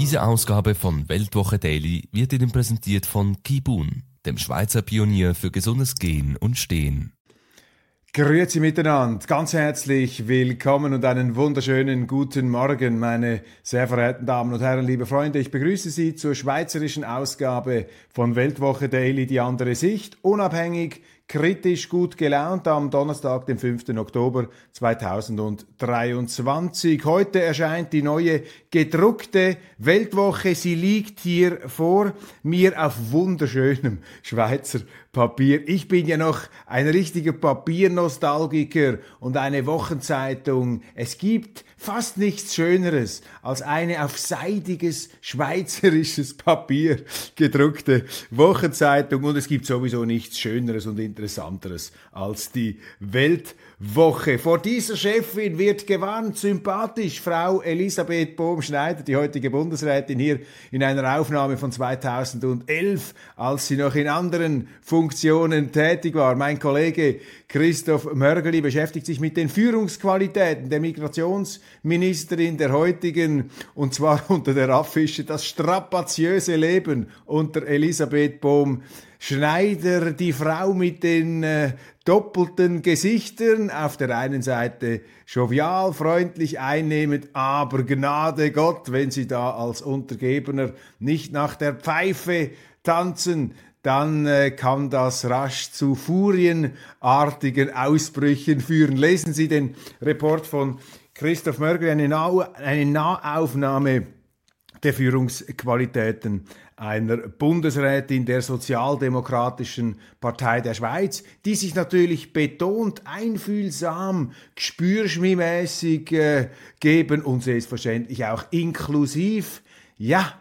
Diese Ausgabe von Weltwoche Daily wird Ihnen präsentiert von Kibun, dem Schweizer Pionier für gesundes Gehen und Stehen. Grüezi miteinander, ganz herzlich willkommen und einen wunderschönen guten Morgen, meine sehr verehrten Damen und Herren, liebe Freunde. Ich begrüße Sie zur schweizerischen Ausgabe von Weltwoche Daily, die andere Sicht, unabhängig, kritisch gut gelaunt am Donnerstag, dem 5. Oktober 2023. Heute erscheint die neue gedruckte Weltwoche. Sie liegt hier vor mir auf wunderschönem Schweizer Papier. Ich bin ja noch ein richtiger Papiernostalgiker und eine Wochenzeitung. Es gibt fast nichts Schöneres als eine auf seidiges schweizerisches Papier gedruckte Wochenzeitung. Und es gibt sowieso nichts Schöneres und Interessanteres als die Weltwoche. Vor dieser Chefin wird gewarnt, sympathisch, Frau Elisabeth Bohm-Schneider, die heutige Bundesrätin hier in einer Aufnahme von 2011, als sie noch in anderen Funktionen tätig war. Mein Kollege Christoph Mörgeli beschäftigt sich mit den Führungsqualitäten der Migrationsministerin der heutigen, und zwar unter der Affische das strapaziöse Leben unter Elisabeth Bohm Schneider, die Frau mit den äh, doppelten Gesichtern, auf der einen Seite jovial, freundlich, einnehmend, aber Gnade Gott, wenn sie da als Untergebener nicht nach der Pfeife tanzen, dann äh, kann das rasch zu furienartigen Ausbrüchen führen. Lesen Sie den Report von Christoph Mörgel, eine, Na eine Nahaufnahme der Führungsqualitäten einer Bundesrätin der Sozialdemokratischen Partei der Schweiz, die sich natürlich betont, einfühlsam, gespürschmimäßig äh, geben und selbstverständlich auch inklusiv. Ja,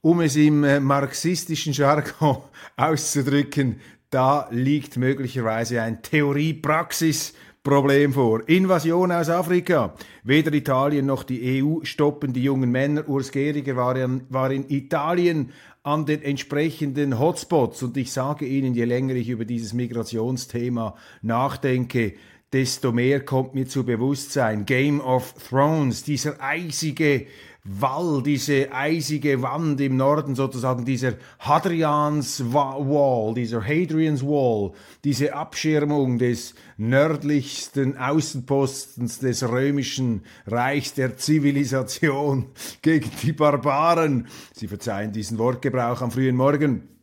um es im äh, marxistischen Jargon auszudrücken, da liegt möglicherweise ein Theorie-Praxis Problem vor. Invasion aus Afrika. Weder Italien noch die EU stoppen die jungen Männer. Urs Gehriger war war in Italien an den entsprechenden Hotspots. Und ich sage Ihnen, je länger ich über dieses Migrationsthema nachdenke, desto mehr kommt mir zu Bewusstsein. Game of Thrones, dieser eisige Wall, diese eisige Wand im Norden sozusagen, dieser Hadrians Wall, dieser Hadrian's Wall, diese Abschirmung des nördlichsten Außenpostens des römischen Reichs der Zivilisation gegen die Barbaren. Sie verzeihen diesen Wortgebrauch am frühen Morgen.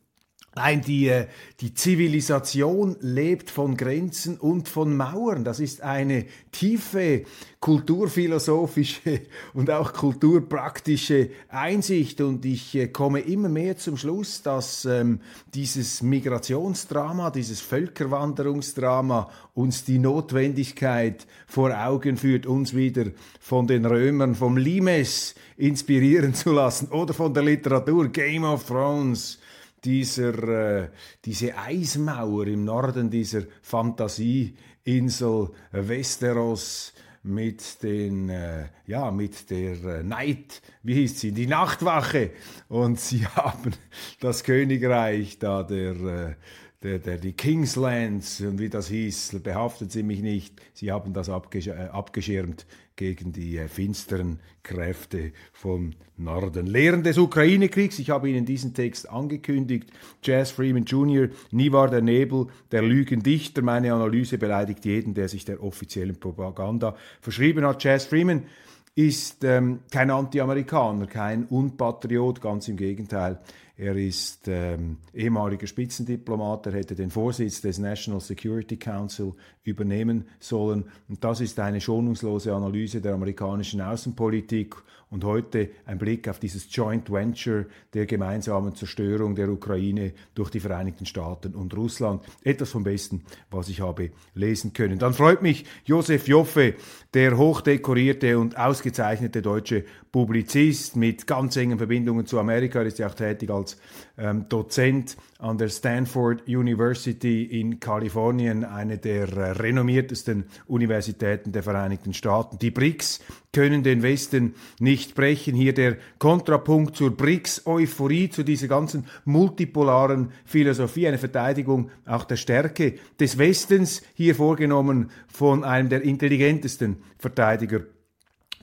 Nein, die, äh, die Zivilisation lebt von Grenzen und von Mauern. Das ist eine tiefe kulturphilosophische und auch kulturpraktische Einsicht. Und ich äh, komme immer mehr zum Schluss, dass ähm, dieses Migrationsdrama, dieses Völkerwanderungsdrama uns die Notwendigkeit vor Augen führt, uns wieder von den Römern, vom Limes inspirieren zu lassen oder von der Literatur Game of Thrones dieser, äh, diese Eismauer im Norden dieser Fantasieinsel Westeros mit den, äh, ja, mit der äh, Night, wie hieß sie, die Nachtwache. Und sie haben das Königreich da der, äh, der, der, die Kingslands und wie das hieß, behaftet sie mich nicht. Sie haben das abgesch äh, abgeschirmt gegen die äh, finsteren Kräfte vom Norden. Lehren des Ukraine-Kriegs, ich habe Ihnen diesen Text angekündigt. Jazz Freeman Jr., nie war der Nebel der Lügendichter. Meine Analyse beleidigt jeden, der sich der offiziellen Propaganda verschrieben hat. Jazz Freeman ist ähm, kein Anti-Amerikaner, kein Unpatriot, ganz im Gegenteil. Er ist ähm, ehemaliger Spitzendiplomat, er hätte den Vorsitz des National Security Council übernehmen sollen. Und das ist eine schonungslose Analyse der amerikanischen Außenpolitik und heute ein Blick auf dieses Joint Venture der gemeinsamen Zerstörung der Ukraine durch die Vereinigten Staaten und Russland. Etwas vom Besten, was ich habe lesen können. Dann freut mich Josef Joffe, der hochdekorierte und ausgezeichnete deutsche Publizist mit ganz engen Verbindungen zu Amerika. Er ist ja auch tätig als ähm, Dozent an der Stanford University in Kalifornien, eine der äh, renommiertesten Universitäten der Vereinigten Staaten. Die BRICS können den Westen nicht brechen. Hier der Kontrapunkt zur BRICS-Euphorie, zu dieser ganzen multipolaren Philosophie, eine Verteidigung auch der Stärke des Westens, hier vorgenommen von einem der intelligentesten Verteidiger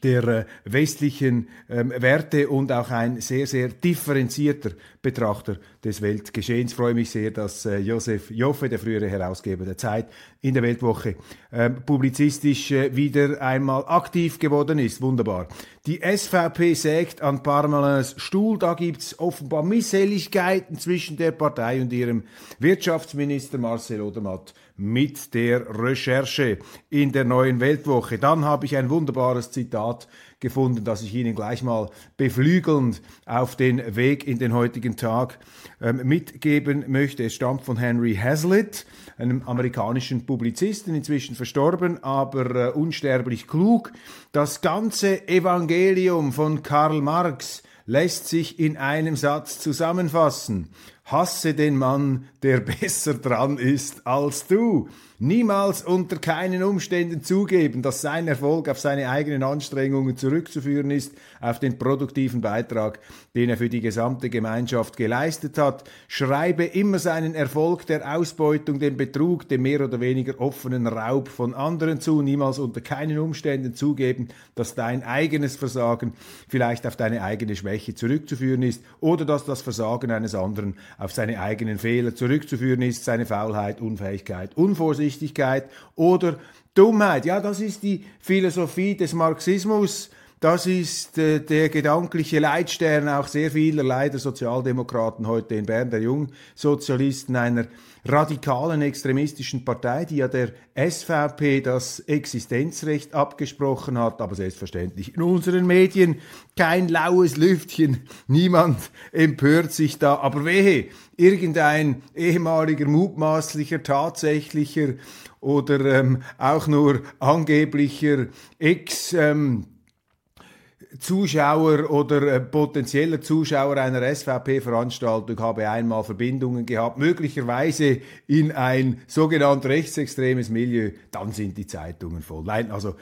der äh, westlichen ähm, Werte und auch ein sehr, sehr differenzierter Betrachter des Weltgeschehens. Ich freue mich sehr, dass äh, Josef Joffe, der frühere Herausgeber der Zeit, in der Weltwoche äh, publizistisch äh, wieder einmal aktiv geworden ist. Wunderbar. Die SVP sägt an Parmelins Stuhl. Da gibt's offenbar Misshelligkeiten zwischen der Partei und ihrem Wirtschaftsminister Marcel Odermatt mit der Recherche in der neuen Weltwoche. Dann habe ich ein wunderbares Zitat gefunden, das ich Ihnen gleich mal beflügelnd auf den Weg in den heutigen Tag ähm, mitgeben möchte. Es stammt von Henry Hazlitt, einem amerikanischen Publizisten, inzwischen verstorben, aber äh, unsterblich klug. Das ganze Evangelium von Karl Marx lässt sich in einem Satz zusammenfassen. Hasse den Mann, der besser dran ist als du. Niemals unter keinen Umständen zugeben, dass sein Erfolg auf seine eigenen Anstrengungen zurückzuführen ist, auf den produktiven Beitrag, den er für die gesamte Gemeinschaft geleistet hat. Schreibe immer seinen Erfolg der Ausbeutung, dem Betrug, dem mehr oder weniger offenen Raub von anderen zu, niemals unter keinen Umständen zugeben, dass dein eigenes Versagen vielleicht auf deine eigene Schwäche zurückzuführen ist oder dass das Versagen eines anderen auf seine eigenen Fehler zurückzuführen ist, seine Faulheit, Unfähigkeit, Unvorsicht, Uneinsichtigkeit oder Dummheit. Ja, das ist die Philosophie des Marxismus. Das ist äh, der gedankliche Leitstern auch sehr vieler leider Sozialdemokraten heute in Bern, der Jungsozialisten einer radikalen extremistischen Partei, die ja der SVP das Existenzrecht abgesprochen hat, aber selbstverständlich in unseren Medien kein laues Lüftchen, niemand empört sich da, aber wehe, irgendein ehemaliger, mutmaßlicher, tatsächlicher oder ähm, auch nur angeblicher Ex- ähm, Zuschauer oder äh, potenzieller Zuschauer einer SVP-Veranstaltung habe einmal Verbindungen gehabt, möglicherweise in ein sogenannt rechtsextremes Milieu, dann sind die Zeitungen voll. Nein, also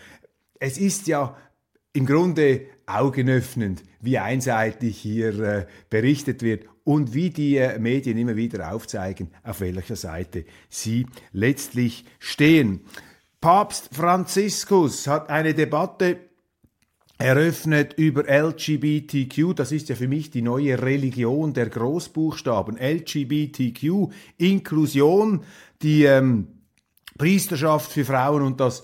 es ist ja im Grunde augenöffnend, wie einseitig hier äh, berichtet wird und wie die äh, Medien immer wieder aufzeigen, auf welcher Seite sie letztlich stehen. Papst Franziskus hat eine Debatte eröffnet über LGBTQ. Das ist ja für mich die neue Religion der Großbuchstaben. LGBTQ, Inklusion, die ähm, Priesterschaft für Frauen und das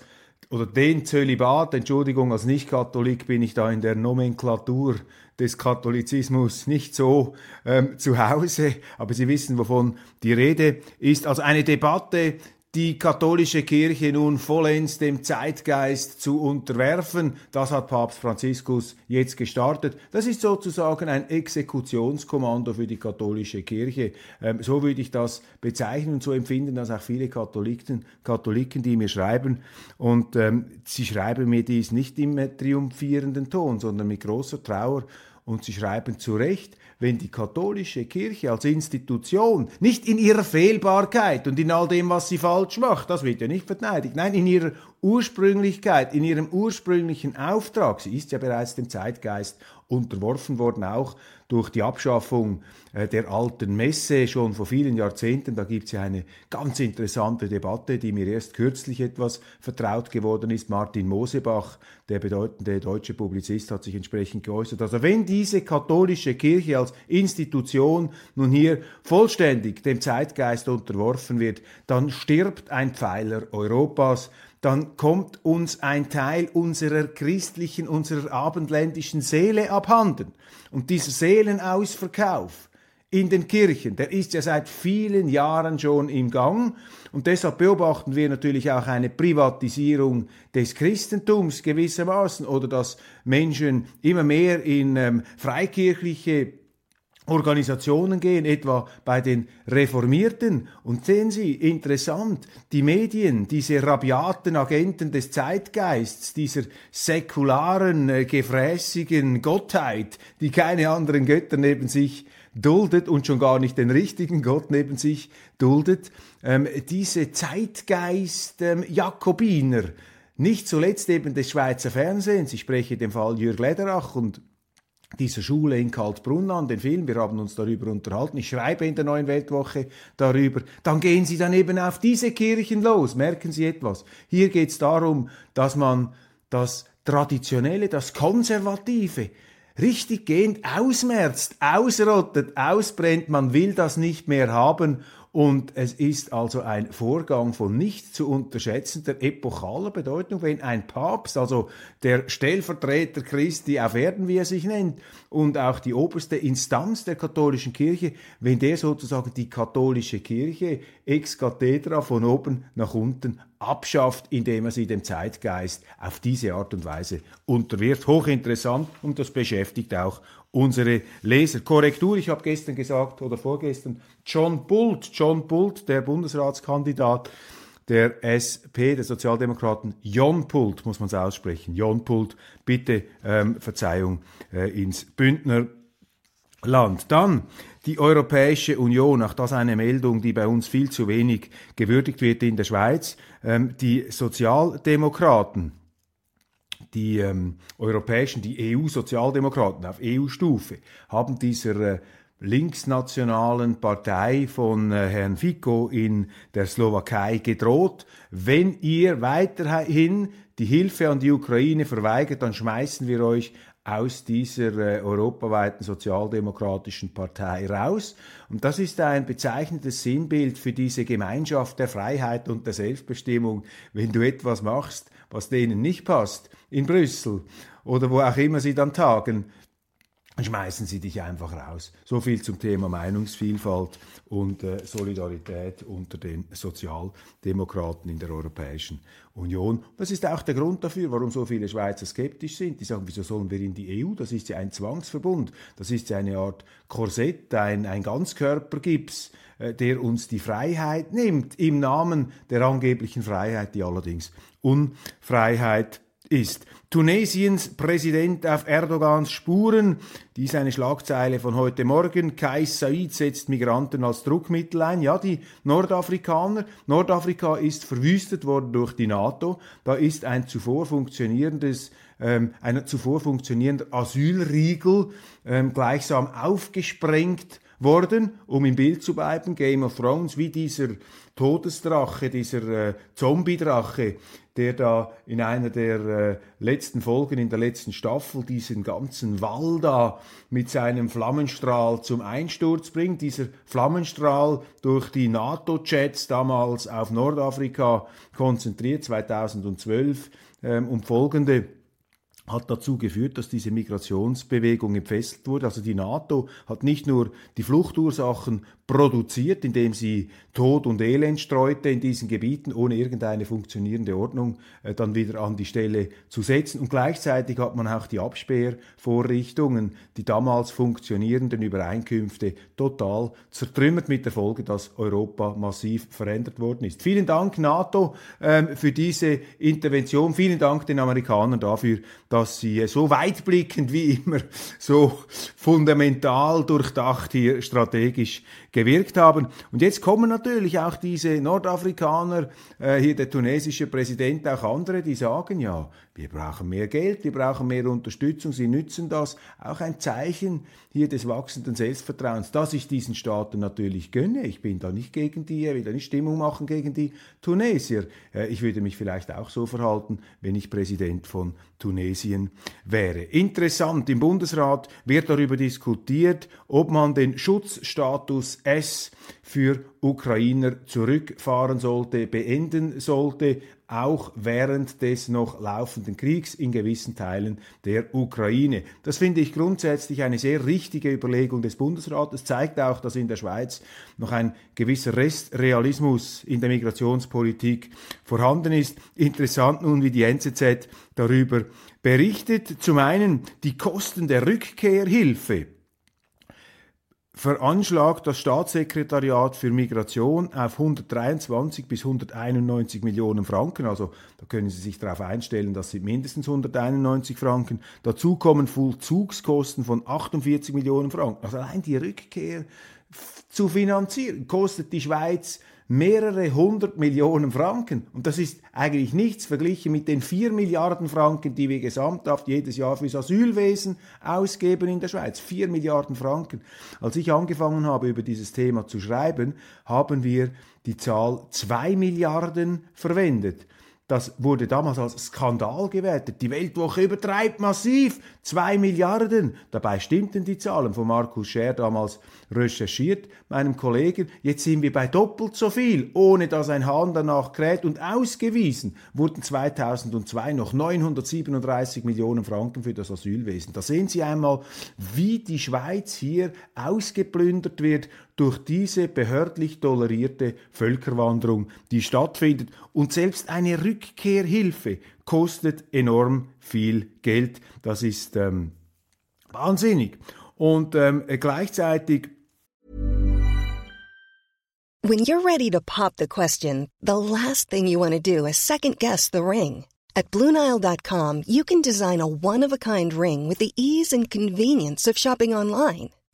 oder den Zölibat, Entschuldigung, als Nicht-Katholik bin ich da in der Nomenklatur des Katholizismus nicht so ähm, zu Hause, aber Sie wissen, wovon die Rede ist. Also eine Debatte, die katholische Kirche nun vollends dem Zeitgeist zu unterwerfen. Das hat Papst Franziskus jetzt gestartet. Das ist sozusagen ein Exekutionskommando für die katholische Kirche. Ähm, so würde ich das bezeichnen und so empfinden das auch viele Katholiken, Katholiken die mir schreiben. Und ähm, sie schreiben mir dies nicht im triumphierenden Ton, sondern mit großer Trauer. Und sie schreiben zu Recht, wenn die katholische Kirche als Institution nicht in ihrer Fehlbarkeit und in all dem, was sie falsch macht, das wird ja nicht verteidigt, nein, in ihrer Ursprünglichkeit, in ihrem ursprünglichen Auftrag, sie ist ja bereits dem Zeitgeist unterworfen worden, auch durch die Abschaffung äh, der alten Messe schon vor vielen Jahrzehnten. Da gibt es ja eine ganz interessante Debatte, die mir erst kürzlich etwas vertraut geworden ist. Martin Mosebach, der bedeutende deutsche Publizist, hat sich entsprechend geäußert. Also wenn diese katholische Kirche als Institution nun hier vollständig dem Zeitgeist unterworfen wird, dann stirbt ein Pfeiler Europas dann kommt uns ein Teil unserer christlichen, unserer abendländischen Seele abhanden. Und dieser Seelenausverkauf in den Kirchen, der ist ja seit vielen Jahren schon im Gang. Und deshalb beobachten wir natürlich auch eine Privatisierung des Christentums gewissermaßen oder dass Menschen immer mehr in ähm, freikirchliche Organisationen gehen, etwa bei den Reformierten. Und sehen Sie, interessant, die Medien, diese rabiaten Agenten des Zeitgeists, dieser säkularen, äh, gefräßigen Gottheit, die keine anderen Götter neben sich duldet und schon gar nicht den richtigen Gott neben sich duldet, ähm, diese Zeitgeist-Jakobiner, ähm, nicht zuletzt eben des Schweizer Fernsehens, ich spreche den Fall Jürg Lederach und dieser Schule in Kaltbrunn an, den Film, wir haben uns darüber unterhalten, ich schreibe in der neuen Weltwoche darüber, dann gehen Sie dann eben auf diese Kirchen los, merken Sie etwas. Hier geht es darum, dass man das Traditionelle, das Konservative, richtig gehend ausmerzt, ausrottet, ausbrennt, man will das nicht mehr haben und es ist also ein Vorgang von nicht zu unterschätzender epochaler Bedeutung, wenn ein Papst, also der Stellvertreter Christi auf Erden, wie er sich nennt, und auch die oberste Instanz der katholischen Kirche, wenn der sozusagen die katholische Kirche ex cathedra von oben nach unten abschafft, indem er sie dem Zeitgeist auf diese Art und Weise unterwirft. Hochinteressant und das beschäftigt auch unsere Leser. Korrektur, ich habe gestern gesagt oder vorgestern, John Bult, John Bult, der Bundesratskandidat der SP, der Sozialdemokraten, Jon Pult, muss man es aussprechen, Jon Pult, bitte ähm, Verzeihung äh, ins Bündner Land. Dann die Europäische Union, auch das eine Meldung, die bei uns viel zu wenig gewürdigt wird in der Schweiz. Ähm, die Sozialdemokraten, die ähm, europäischen, die EU-Sozialdemokraten auf EU-Stufe haben dieser äh, linksnationalen Partei von äh, Herrn Fico in der Slowakei gedroht, wenn ihr weiterhin die Hilfe an die Ukraine verweigert, dann schmeißen wir euch aus dieser äh, europaweiten sozialdemokratischen Partei raus. Und das ist ein bezeichnendes Sinnbild für diese Gemeinschaft der Freiheit und der Selbstbestimmung. Wenn du etwas machst, was denen nicht passt, in Brüssel oder wo auch immer sie dann tagen, schmeißen sie dich einfach raus. So viel zum Thema Meinungsvielfalt und äh, Solidarität unter den Sozialdemokraten in der Europäischen Union. Das ist auch der Grund dafür, warum so viele Schweizer skeptisch sind. Die sagen, wieso sollen wir in die EU? Das ist ja ein Zwangsverbund. Das ist ja eine Art Korsett, ein, ein Ganzkörpergips, äh, der uns die Freiheit nimmt, im Namen der angeblichen Freiheit, die allerdings Unfreiheit ist. Tunesiens Präsident auf Erdogans Spuren. Dies eine Schlagzeile von heute Morgen. Kais Said setzt Migranten als Druckmittel ein. Ja, die Nordafrikaner. Nordafrika ist verwüstet worden durch die NATO. Da ist ein zuvor funktionierendes ähm, ein zuvor funktionierender Asylriegel ähm, gleichsam aufgesprengt worden, um im Bild zu bleiben, Game of Thrones, wie dieser Todesdrache, dieser äh, Zombie-Drache, der da in einer der äh, letzten Folgen, in der letzten Staffel, diesen ganzen Wall da mit seinem Flammenstrahl zum Einsturz bringt. Dieser Flammenstrahl durch die NATO-Jets damals auf Nordafrika konzentriert, 2012 ähm, und folgende hat dazu geführt, dass diese Migrationsbewegung entfesselt wurde. Also die NATO hat nicht nur die Fluchtursachen produziert, indem sie Tod und Elend streute in diesen Gebieten, ohne irgendeine funktionierende Ordnung äh, dann wieder an die Stelle zu setzen. Und gleichzeitig hat man auch die Absperrvorrichtungen, die damals funktionierenden Übereinkünfte total zertrümmert mit der Folge, dass Europa massiv verändert worden ist. Vielen Dank NATO ähm, für diese Intervention. Vielen Dank den Amerikanern dafür, dass sie so weitblickend wie immer, so fundamental durchdacht hier strategisch gewirkt haben. Und jetzt kommen natürlich auch diese Nordafrikaner, äh, hier der tunesische Präsident, auch andere, die sagen, ja, wir brauchen mehr Geld, wir brauchen mehr Unterstützung, sie nützen das. Auch ein Zeichen hier des wachsenden Selbstvertrauens, das ich diesen Staaten natürlich gönne. Ich bin da nicht gegen die, will da nicht Stimmung machen gegen die Tunesier. Äh, ich würde mich vielleicht auch so verhalten, wenn ich Präsident von Tunesien wäre. Interessant, im Bundesrat wird darüber diskutiert, ob man den Schutzstatus S für Ukrainer zurückfahren sollte, beenden sollte, auch während des noch laufenden Kriegs in gewissen Teilen der Ukraine. Das finde ich grundsätzlich eine sehr richtige Überlegung des Bundesrates, zeigt auch, dass in der Schweiz noch ein gewisser Restrealismus in der Migrationspolitik vorhanden ist. Interessant nun, wie die NZZ darüber berichtet. Zum einen die Kosten der Rückkehrhilfe veranschlagt das Staatssekretariat für Migration auf 123 bis 191 Millionen Franken. Also da können Sie sich darauf einstellen, das sind mindestens 191 Franken. Dazu kommen Vollzugskosten von 48 Millionen Franken. Also allein die Rückkehr zu finanzieren kostet die Schweiz mehrere hundert Millionen Franken. Und das ist eigentlich nichts verglichen mit den vier Milliarden Franken, die wir gesamthaft jedes Jahr fürs Asylwesen ausgeben in der Schweiz. Vier Milliarden Franken. Als ich angefangen habe, über dieses Thema zu schreiben, haben wir die Zahl zwei Milliarden verwendet. Das wurde damals als Skandal gewertet. Die Weltwoche übertreibt massiv. Zwei Milliarden. Dabei stimmten die Zahlen von Markus Scher damals recherchiert, meinem Kollegen. Jetzt sind wir bei doppelt so viel, ohne dass ein Hahn danach kräht. Und ausgewiesen wurden 2002 noch 937 Millionen Franken für das Asylwesen. Da sehen Sie einmal, wie die Schweiz hier ausgeplündert wird durch diese behördlich tolerierte Völkerwanderung, die stattfindet. Und selbst eine Rückkehrhilfe kostet enorm viel Geld. Das ist ähm, wahnsinnig. Und ähm, gleichzeitig When you're ready to pop the question, the last thing you want to do is second guess the ring. At BlueNile.com you can design a one-of-a-kind ring with the ease and convenience of shopping online.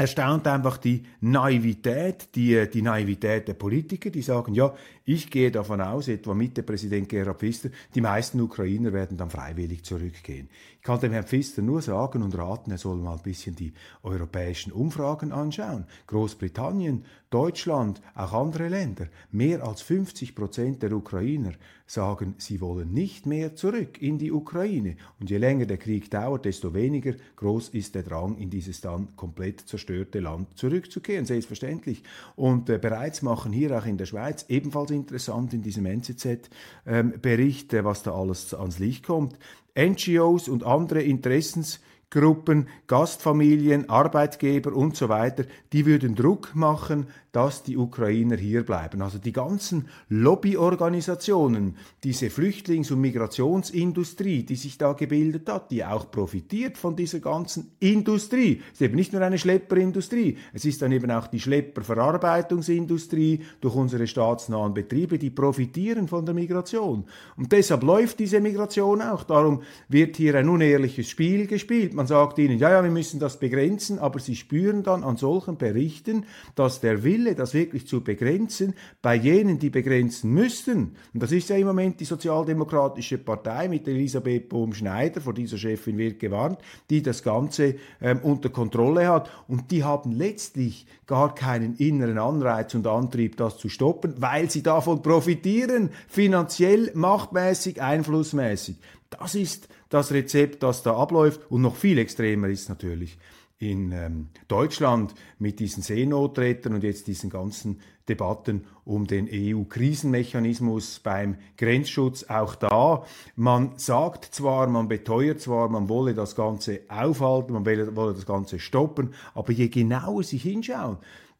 Erstaunt einfach die Naivität, die, die Naivität der Politiker, die sagen, ja, Ich gehe davon aus, etwa Mitte Präsident Gerhard Pfister, die meisten Ukrainer werden dann freiwillig zurückgehen. Ich kann dem Herrn Pfister nur sagen und raten, er soll mal ein bisschen die europäischen Umfragen anschauen. Großbritannien, Deutschland, auch andere Länder. Mehr als 50 Prozent der Ukrainer sagen, sie wollen nicht mehr zurück in die Ukraine. Und je länger der Krieg dauert, desto weniger groß ist der Drang, in dieses dann komplett zerstörte Land zurückzukehren. Selbstverständlich. Und äh, bereits machen hier auch in der Schweiz ebenfalls in interessant in diesem NZZ-Bericht, ähm, was da alles ans Licht kommt. NGOs und andere Interessens Gruppen, Gastfamilien, Arbeitgeber und so weiter, die würden Druck machen, dass die Ukrainer hier bleiben. Also die ganzen Lobbyorganisationen, diese Flüchtlings- und Migrationsindustrie, die sich da gebildet hat, die auch profitiert von dieser ganzen Industrie. Es ist eben nicht nur eine Schlepperindustrie, es ist dann eben auch die Schlepperverarbeitungsindustrie durch unsere staatsnahen Betriebe, die profitieren von der Migration. Und deshalb läuft diese Migration auch. Darum wird hier ein unehrliches Spiel gespielt. Man sagt ihnen, ja, ja, wir müssen das begrenzen, aber sie spüren dann an solchen Berichten, dass der Wille das wirklich zu begrenzen, bei jenen, die begrenzen müssten, und das ist ja im Moment die Sozialdemokratische Partei mit Elisabeth Bohm-Schneider, vor dieser Chefin wird gewarnt, die das Ganze ähm, unter Kontrolle hat und die haben letztlich gar keinen inneren Anreiz und Antrieb, das zu stoppen, weil sie davon profitieren, finanziell, machtmäßig, einflussmäßig. Das ist das Rezept, das da abläuft und noch viel extremer ist natürlich in ähm, Deutschland mit diesen Seenotrettern und jetzt diesen ganzen Debatten um den EU-Krisenmechanismus beim Grenzschutz. Auch da, man sagt zwar, man beteuert zwar, man wolle das Ganze aufhalten, man wolle, wolle das Ganze stoppen, aber je genauer Sie hinschauen,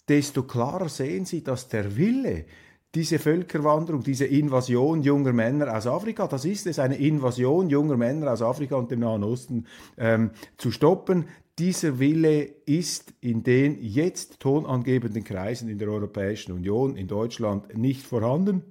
desto klarer sehen Sie, dass der Wille, diese Völkerwanderung, diese Invasion junger Männer aus Afrika, das ist es, eine Invasion junger Männer aus Afrika und dem Nahen Osten ähm, zu stoppen. Dieser Wille ist in den jetzt tonangebenden Kreisen in der Europäischen Union, in Deutschland nicht vorhanden.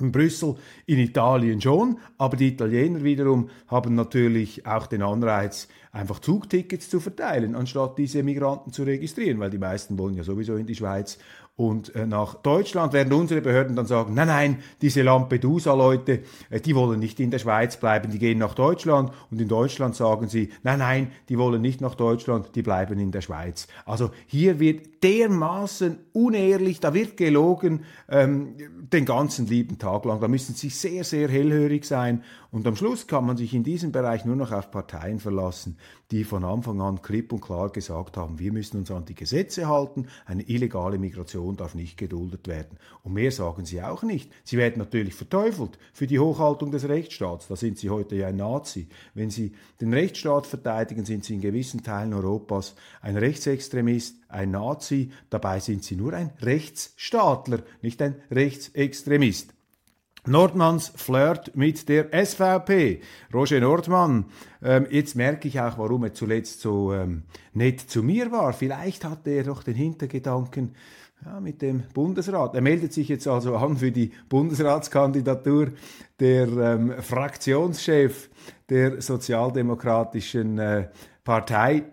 In Brüssel, in Italien schon, aber die Italiener wiederum haben natürlich auch den Anreiz, einfach Zugtickets zu verteilen, anstatt diese Migranten zu registrieren, weil die meisten wollen ja sowieso in die Schweiz und äh, nach Deutschland, während unsere Behörden dann sagen, nein, nein, diese Lampedusa-Leute, äh, die wollen nicht in der Schweiz bleiben, die gehen nach Deutschland und in Deutschland sagen sie, nein, nein, die wollen nicht nach Deutschland, die bleiben in der Schweiz. Also hier wird dermaßen unehrlich, da wird gelogen ähm, den ganzen lieben Tag lang. Da müssen sie sehr, sehr hellhörig sein und am Schluss kann man sich in diesem Bereich nur noch auf Parteien verlassen, die von Anfang an klipp und klar gesagt haben, wir müssen uns an die Gesetze halten, eine illegale Migration darf nicht geduldet werden. Und mehr sagen sie auch nicht. Sie werden natürlich verteufelt für die Hochhaltung des Rechtsstaats. Da sind sie heute ja ein Nazi. Wenn sie den Rechtsstaat verteidigen, sind sie in gewissen Teilen Europas ein Rechtsextremist, ein Nazi. Dabei sind sie nur ein Rechtsstaatler, nicht ein Rechtsextremist. Nordmanns Flirt mit der SVP. Roger Nordmann, ähm, jetzt merke ich auch, warum er zuletzt so ähm, nett zu mir war. Vielleicht hatte er doch den Hintergedanken ja, mit dem Bundesrat. Er meldet sich jetzt also an für die Bundesratskandidatur. Der ähm, Fraktionschef der Sozialdemokratischen äh, Partei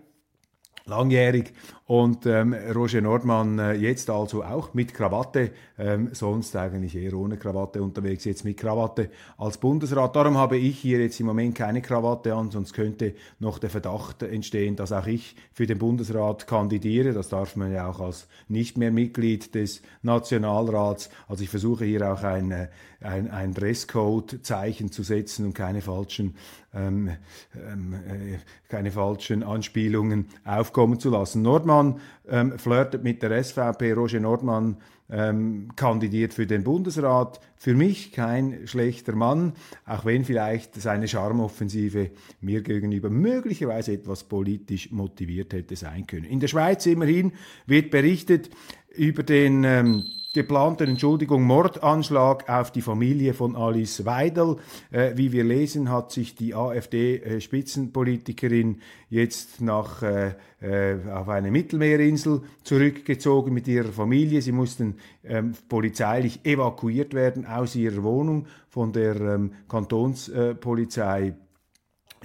langjährig und ähm, Roger Nordmann äh, jetzt also auch mit Krawatte, ähm, sonst eigentlich eher ohne Krawatte unterwegs, jetzt mit Krawatte als Bundesrat. Darum habe ich hier jetzt im Moment keine Krawatte an, sonst könnte noch der Verdacht entstehen, dass auch ich für den Bundesrat kandidiere. Das darf man ja auch als nicht mehr Mitglied des Nationalrats. Also ich versuche hier auch ein, äh, ein, ein Dresscode-Zeichen zu setzen und keine falschen ähm, ähm, äh, keine falschen Anspielungen aufkommen zu lassen. Nordmann Nordmann ähm, flirtet mit der SVP. Roger Nordmann ähm, kandidiert für den Bundesrat. Für mich kein schlechter Mann, auch wenn vielleicht seine Charmoffensive mir gegenüber möglicherweise etwas politisch motiviert hätte sein können. In der Schweiz immerhin wird berichtet über den ähm, geplanten, Entschuldigung, Mordanschlag auf die Familie von Alice Weidel. Äh, wie wir lesen, hat sich die AfD-Spitzenpolitikerin jetzt nach, äh, äh, auf eine Mittelmeerinsel zurückgezogen mit ihrer Familie. Sie mussten ähm, polizeilich evakuiert werden aus ihrer Wohnung von der ähm, Kantonspolizei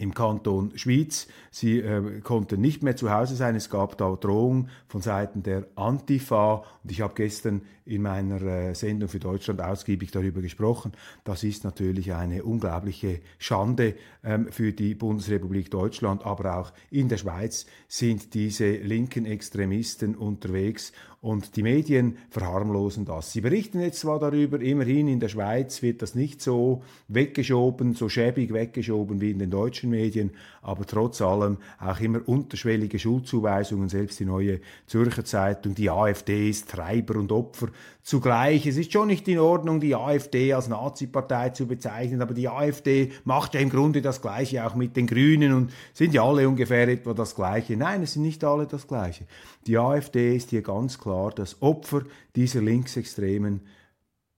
im Kanton Schwyz. Sie äh, konnten nicht mehr zu Hause sein. Es gab da Drohungen von Seiten der Antifa. Und ich habe gestern in meiner äh, Sendung für Deutschland ausgiebig darüber gesprochen. Das ist natürlich eine unglaubliche Schande ähm, für die Bundesrepublik Deutschland, aber auch in der Schweiz sind diese linken Extremisten unterwegs und die Medien verharmlosen das. Sie berichten jetzt zwar darüber, immerhin in der Schweiz wird das nicht so weggeschoben, so schäbig weggeschoben wie in den deutschen Medien, aber trotz allem auch immer unterschwellige Schuldzuweisungen, selbst die neue Zürcher Zeitung, die AfD ist Treiber und Opfer zugleich. Es ist schon nicht in Ordnung, die AfD als Nazi-Partei zu bezeichnen, aber die AfD macht ja im Grunde das Gleiche auch mit den Grünen und sind ja alle ungefähr etwa das Gleiche. Nein, es sind nicht alle das Gleiche. Die AfD ist hier ganz klar das Opfer dieser linksextremen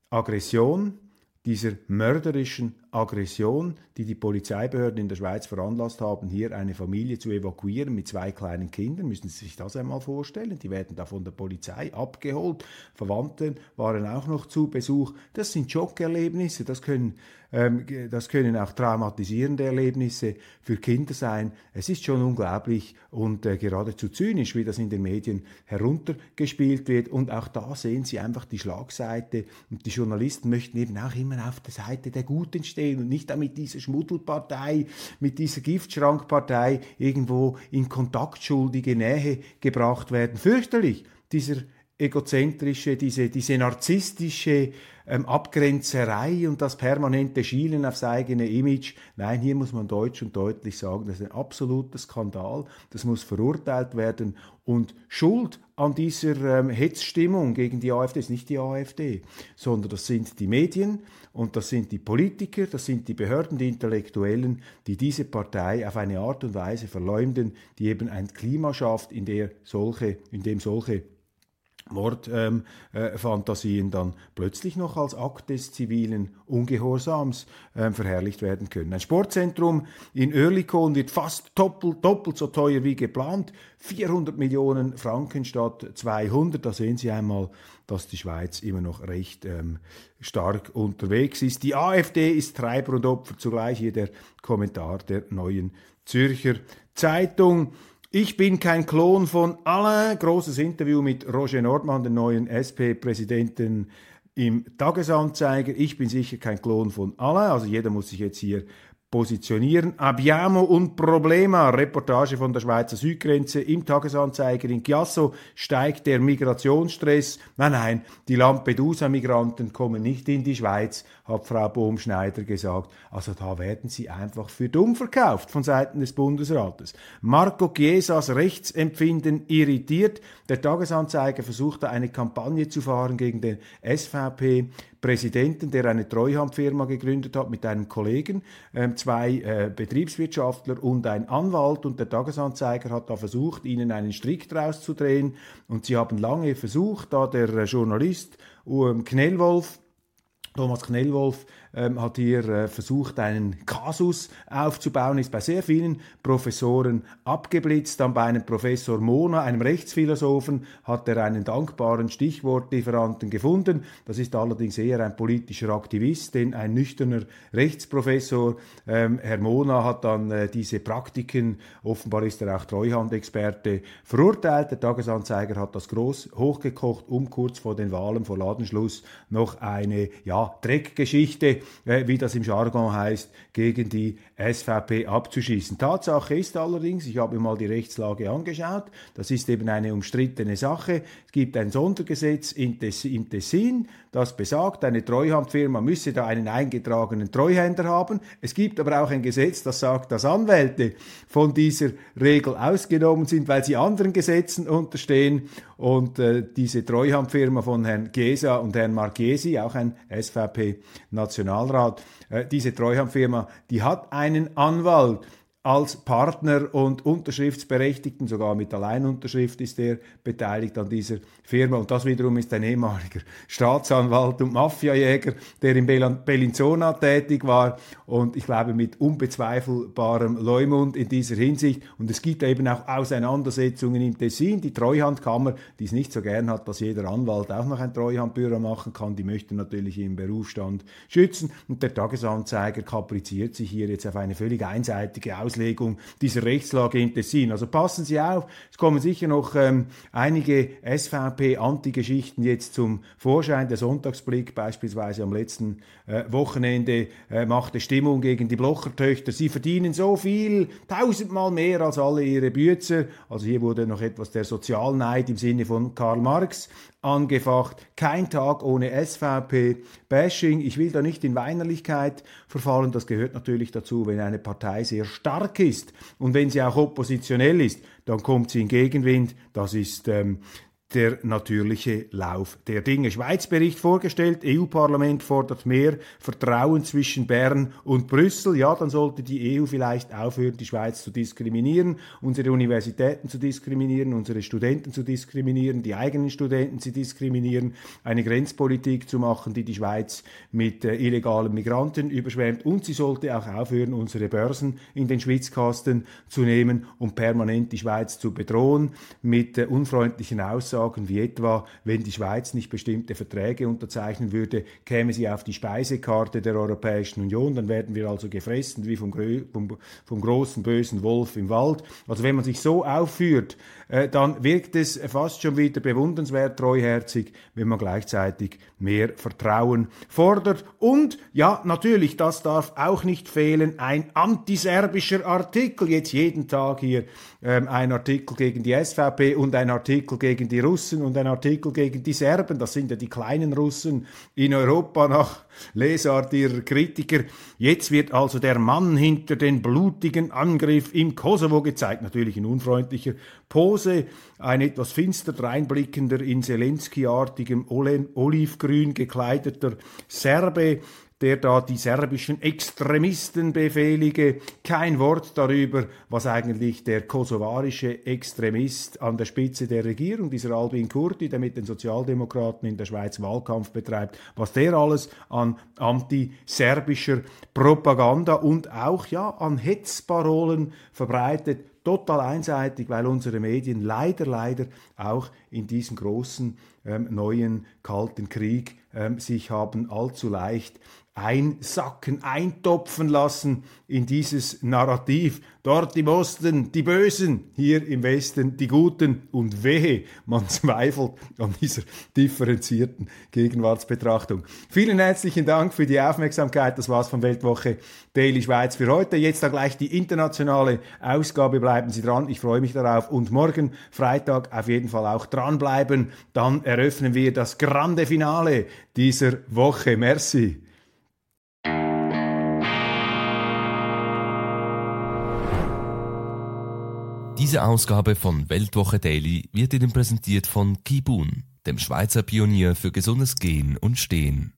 Aggression, dieser mörderischen Aggression, die die Polizeibehörden in der Schweiz veranlasst haben, hier eine Familie zu evakuieren mit zwei kleinen Kindern. Müssen Sie sich das einmal vorstellen? Die werden da von der Polizei abgeholt. Verwandten waren auch noch zu Besuch. Das sind Schockerlebnisse. Das können, ähm, das können auch traumatisierende Erlebnisse für Kinder sein. Es ist schon unglaublich und äh, geradezu zynisch, wie das in den Medien heruntergespielt wird. Und auch da sehen Sie einfach die Schlagseite. Und die Journalisten möchten eben auch immer auf der Seite der Guten stehen stehen und nicht damit diese Schmuddelpartei, mit dieser Giftschrankpartei irgendwo in kontaktschuldige Nähe gebracht werden. Fürchterlich, dieser egozentrische, diese, diese narzisstische ähm, Abgrenzerei und das permanente Schielen aufs eigene Image. Nein, hier muss man deutsch und deutlich sagen, das ist ein absoluter Skandal, das muss verurteilt werden und Schuld an dieser ähm, Hetzstimmung gegen die AfD ist nicht die AfD, sondern das sind die Medien und das sind die Politiker, das sind die Behörden, die Intellektuellen, die diese Partei auf eine Art und Weise verleumden, die eben ein Klima schafft, in der solche, in dem solche Mordfantasien ähm, äh, dann plötzlich noch als Akt des zivilen Ungehorsams äh, verherrlicht werden können. Ein Sportzentrum in Oerlikon wird fast doppelt, doppelt so teuer wie geplant. 400 Millionen Franken statt 200. Da sehen Sie einmal, dass die Schweiz immer noch recht ähm, stark unterwegs ist. Die AfD ist Treiber und Opfer zugleich. Hier der Kommentar der neuen Zürcher Zeitung. Ich bin kein Klon von Alain. Großes Interview mit Roger Nordmann, dem neuen SP-Präsidenten im Tagesanzeiger. Ich bin sicher kein Klon von Alain. Also jeder muss sich jetzt hier positionieren. Abbiamo un problema. Reportage von der Schweizer Südgrenze im Tagesanzeiger in Chiasso steigt der Migrationsstress. Nein, nein, die Lampedusa-Migranten kommen nicht in die Schweiz, hat Frau Bohm-Schneider gesagt. Also da werden sie einfach für dumm verkauft von Seiten des Bundesrates. Marco Chiesas Rechtsempfinden irritiert. Der Tagesanzeiger versuchte eine Kampagne zu fahren gegen den SVP Präsidenten, der eine Treuhandfirma gegründet hat mit einem Kollegen, äh, zwei äh, Betriebswirtschaftler und ein Anwalt. Und der Tagesanzeiger hat da versucht, ihnen einen Strick draus zu drehen. Und sie haben lange versucht, da der äh, Journalist um, Knellwolf, Thomas Knellwolf ähm, hat hier äh, versucht, einen Kasus aufzubauen, ist bei sehr vielen Professoren abgeblitzt. Dann bei einem Professor Mona, einem Rechtsphilosophen, hat er einen dankbaren Stichwortlieferanten gefunden. Das ist allerdings eher ein politischer Aktivist, denn ein nüchterner Rechtsprofessor, ähm, Herr Mona, hat dann äh, diese Praktiken, offenbar ist er auch Treuhandexperte, verurteilt. Der Tagesanzeiger hat das groß hochgekocht, um kurz vor den Wahlen, vor Ladenschluss, noch eine ja, Dreckgeschichte äh, wie das im Jargon heißt, gegen die SVP abzuschießen. Tatsache ist allerdings, ich habe mir mal die Rechtslage angeschaut, das ist eben eine umstrittene Sache. Es gibt ein Sondergesetz im Tessin, das besagt, eine Treuhandfirma müsse da einen eingetragenen Treuhänder haben. Es gibt aber auch ein Gesetz, das sagt, dass Anwälte von dieser Regel ausgenommen sind, weil sie anderen Gesetzen unterstehen. Und äh, diese Treuhandfirma von Herrn Gesa und Herrn Marchesi, auch ein SVP-Nationalrat, äh, diese Treuhandfirma, die hat einen Anwalt als Partner und Unterschriftsberechtigten, sogar mit Alleinunterschrift ist er beteiligt an dieser Firma. Und das wiederum ist ein ehemaliger Staatsanwalt und Mafiajäger, der in Bellinzona tätig war und ich glaube mit unbezweifelbarem Leumund in dieser Hinsicht. Und es gibt eben auch Auseinandersetzungen im Tessin. Die Treuhandkammer, die es nicht so gern hat, dass jeder Anwalt auch noch ein Treuhandbüro machen kann, die möchte natürlich ihren Berufsstand schützen. Und der Tagesanzeiger kapriziert sich hier jetzt auf eine völlig einseitige Aus Auslegung dieser Rechtslage im Tessin. Also passen Sie auf, es kommen sicher noch ähm, einige SVP-Anti-Geschichten jetzt zum Vorschein. Der Sonntagsblick beispielsweise am letzten äh, Wochenende äh, machte Stimmung gegen die Blochertöchter. Sie verdienen so viel, tausendmal mehr als alle ihre Bützer. Also hier wurde noch etwas der Sozialneid im Sinne von Karl Marx angefacht. Kein Tag ohne SVP-Bashing. Ich will da nicht in Weinerlichkeit verfallen. Das gehört natürlich dazu, wenn eine Partei sehr stark ist und wenn sie auch oppositionell ist, dann kommt sie in Gegenwind. Das ist ähm, der natürliche Lauf der Dinge. Schweizbericht vorgestellt, EU-Parlament fordert mehr Vertrauen zwischen Bern und Brüssel. Ja, dann sollte die EU vielleicht aufhören, die Schweiz zu diskriminieren, unsere Universitäten zu diskriminieren, unsere Studenten zu diskriminieren, die eigenen Studenten zu diskriminieren, eine Grenzpolitik zu machen, die die Schweiz mit äh, illegalen Migranten überschwemmt. Und sie sollte auch aufhören, unsere Börsen in den Schwitzkasten zu nehmen und permanent die Schweiz zu bedrohen mit äh, unfreundlichen Aussagen Aussagen wie etwa, wenn die Schweiz nicht bestimmte Verträge unterzeichnen würde, käme sie auf die Speisekarte der Europäischen Union, dann werden wir also gefressen wie vom, vom, vom großen bösen Wolf im Wald. Also wenn man sich so aufführt, äh, dann wirkt es fast schon wieder bewundernswert treuherzig, wenn man gleichzeitig mehr Vertrauen fordert. Und ja, natürlich, das darf auch nicht fehlen, ein antiserbischer Artikel, jetzt jeden Tag hier ähm, ein Artikel gegen die SVP und ein Artikel gegen die Russen und ein Artikel gegen die Serben. Das sind ja die kleinen Russen in Europa nach Lesart ihrer Kritiker. Jetzt wird also der Mann hinter den blutigen Angriff im Kosovo gezeigt, natürlich in unfreundlicher Pose, ein etwas finster dreinblickender, in Zelensky-artigem Olivgrün gekleideter Serbe, der da die serbischen Extremisten befehlige. Kein Wort darüber, was eigentlich der kosovarische Extremist an der Spitze der Regierung, dieser Albin Kurti, der mit den Sozialdemokraten in der Schweiz Wahlkampf betreibt, was der alles an antiserbischer Propaganda und auch ja an Hetzparolen verbreitet total einseitig, weil unsere Medien leider, leider auch in diesem großen ähm, neuen Kalten Krieg ähm, sich haben allzu leicht einsacken, eintopfen lassen in dieses Narrativ. Dort im Osten die Bösen, hier im Westen die Guten und wehe, man zweifelt an dieser differenzierten Gegenwartsbetrachtung. Vielen herzlichen Dank für die Aufmerksamkeit. Das war's von Weltwoche Daily Schweiz für heute. Jetzt da gleich die internationale Ausgabe. Bleiben Sie dran. Ich freue mich darauf. Und morgen Freitag auf jeden Fall auch dranbleiben. Dann eröffnen wir das grande Finale dieser Woche. Merci. Diese Ausgabe von Weltwoche Daily wird Ihnen präsentiert von Kibun, dem Schweizer Pionier für gesundes Gehen und Stehen.